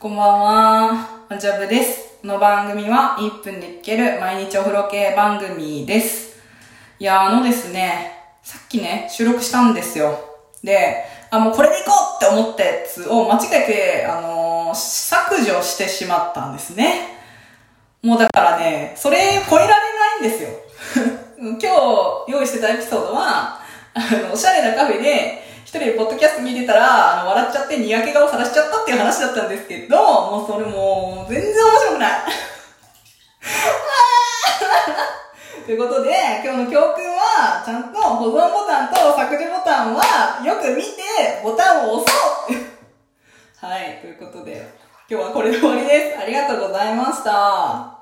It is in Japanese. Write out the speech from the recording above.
こんばんは。おジャブです。この番組は1分で聞ける毎日お風呂系番組です。いや、あのですね、さっきね、収録したんですよ。で、あ、もうこれでいこうって思ったやつを間違えて、あのー削除してしまったんですね。もうだからね、それ超えられないんですよ。今日用意してたエピソードは、あの、おしゃれなカフェで、一人でポッドキャスト見てたら、あの、笑っちゃってにやけ顔さらしちゃったっていう話だったんですけど、もうそれもう、全然面白くない。ということで、今日の教訓は、ちゃんと保存ボタンと削除ボタンは、よく見て、ボタンを押そう はい、ということで、今日はこれで終わりです。ありがとうございました。